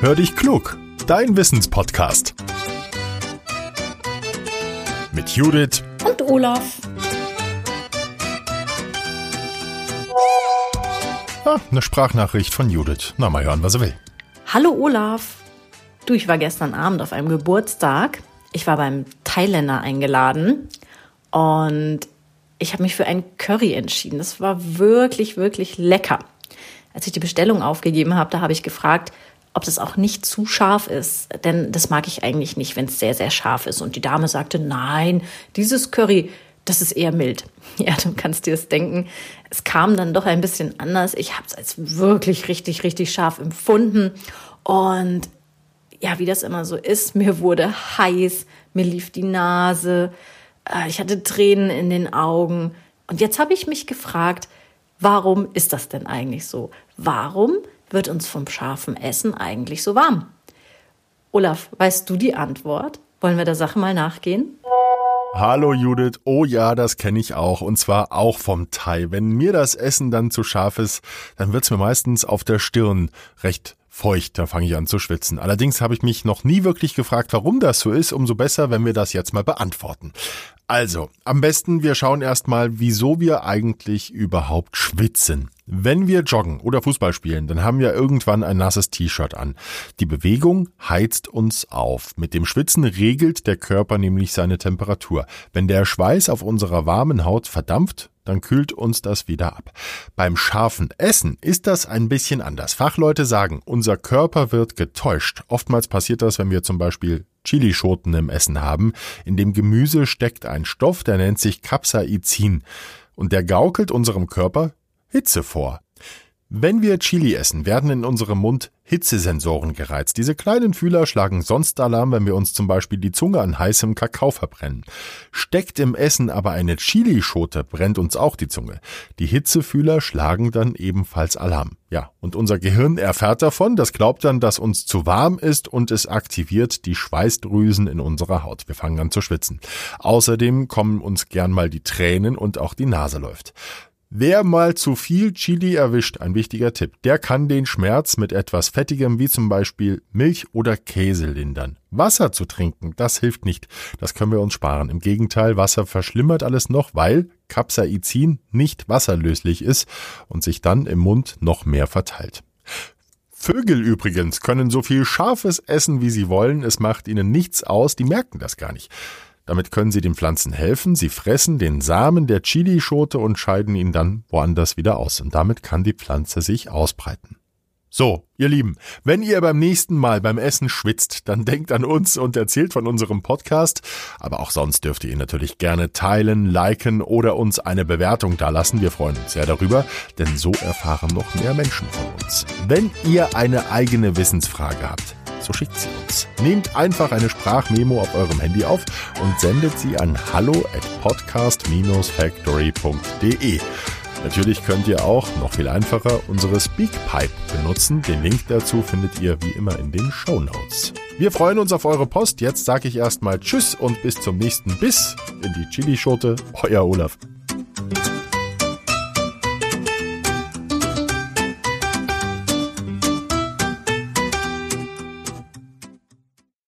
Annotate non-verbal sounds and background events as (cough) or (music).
Hör dich klug, dein Wissenspodcast. Mit Judith und Olaf. Ah, eine Sprachnachricht von Judith. Na, mal hören, was er will. Hallo Olaf. Du, ich war gestern Abend auf einem Geburtstag. Ich war beim Thailänder eingeladen und ich habe mich für ein Curry entschieden. Das war wirklich, wirklich lecker. Als ich die Bestellung aufgegeben habe, da habe ich gefragt, ob das auch nicht zu scharf ist. Denn das mag ich eigentlich nicht, wenn es sehr, sehr scharf ist. Und die Dame sagte, nein, dieses Curry, das ist eher mild. (laughs) Ja, du kannst dir das denken. Es kam dann doch ein bisschen anders. Ich habe es als wirklich richtig, richtig scharf empfunden. Und ja, wie das immer so ist, mir wurde heiß, mir lief die Nase, äh, ich hatte Tränen in den Augen. Und jetzt habe ich mich gefragt, warum ist das denn eigentlich so? Warum wird uns vom scharfen Essen eigentlich so warm? Olaf, weißt du die Antwort? Wollen wir der Sache mal nachgehen? Hallo Judith, oh ja, das kenne ich auch und zwar auch vom Thai. Wenn mir das Essen dann zu scharf ist, dann wird's mir meistens auf der Stirn recht feucht, da fange ich an zu schwitzen. Allerdings habe ich mich noch nie wirklich gefragt, warum das so ist. Umso besser, wenn wir das jetzt mal beantworten. Also, am besten wir schauen erstmal, wieso wir eigentlich überhaupt schwitzen. Wenn wir joggen oder Fußball spielen, dann haben wir irgendwann ein nasses T-Shirt an. Die Bewegung heizt uns auf. Mit dem Schwitzen regelt der Körper nämlich seine Temperatur. Wenn der Schweiß auf unserer warmen Haut verdampft, dann kühlt uns das wieder ab. Beim scharfen Essen ist das ein bisschen anders. Fachleute sagen, unser Körper wird getäuscht. Oftmals passiert das, wenn wir zum Beispiel Chilischoten im Essen haben. In dem Gemüse steckt ein Stoff, der nennt sich Capsaicin. Und der gaukelt unserem Körper Hitze vor. Wenn wir Chili essen, werden in unserem Mund Hitzesensoren gereizt. Diese kleinen Fühler schlagen sonst Alarm, wenn wir uns zum Beispiel die Zunge an heißem Kakao verbrennen. Steckt im Essen aber eine Chilischote, brennt uns auch die Zunge. Die Hitzefühler schlagen dann ebenfalls Alarm. Ja, und unser Gehirn erfährt davon, das glaubt dann, dass uns zu warm ist und es aktiviert die Schweißdrüsen in unserer Haut. Wir fangen an zu schwitzen. Außerdem kommen uns gern mal die Tränen und auch die Nase läuft. Wer mal zu viel Chili erwischt, ein wichtiger Tipp, der kann den Schmerz mit etwas Fettigem wie zum Beispiel Milch oder Käse lindern. Wasser zu trinken, das hilft nicht. Das können wir uns sparen. Im Gegenteil, Wasser verschlimmert alles noch, weil Capsaicin nicht wasserlöslich ist und sich dann im Mund noch mehr verteilt. Vögel übrigens können so viel Scharfes essen, wie sie wollen. Es macht ihnen nichts aus. Die merken das gar nicht. Damit können sie den Pflanzen helfen. Sie fressen den Samen der Chilischote und scheiden ihn dann woanders wieder aus. Und damit kann die Pflanze sich ausbreiten. So, ihr Lieben, wenn ihr beim nächsten Mal beim Essen schwitzt, dann denkt an uns und erzählt von unserem Podcast. Aber auch sonst dürft ihr ihn natürlich gerne teilen, liken oder uns eine Bewertung dalassen. Wir freuen uns sehr darüber, denn so erfahren noch mehr Menschen von uns. Wenn ihr eine eigene Wissensfrage habt, so schickt sie uns. Nehmt einfach eine Sprachmemo auf eurem Handy auf und sendet sie an hallo at podcast-factory.de. Natürlich könnt ihr auch, noch viel einfacher, unsere Speakpipe benutzen. Den Link dazu findet ihr wie immer in den Show Notes. Wir freuen uns auf eure Post. Jetzt sage ich erstmal Tschüss und bis zum nächsten Biss in die Chilischote. Euer Olaf.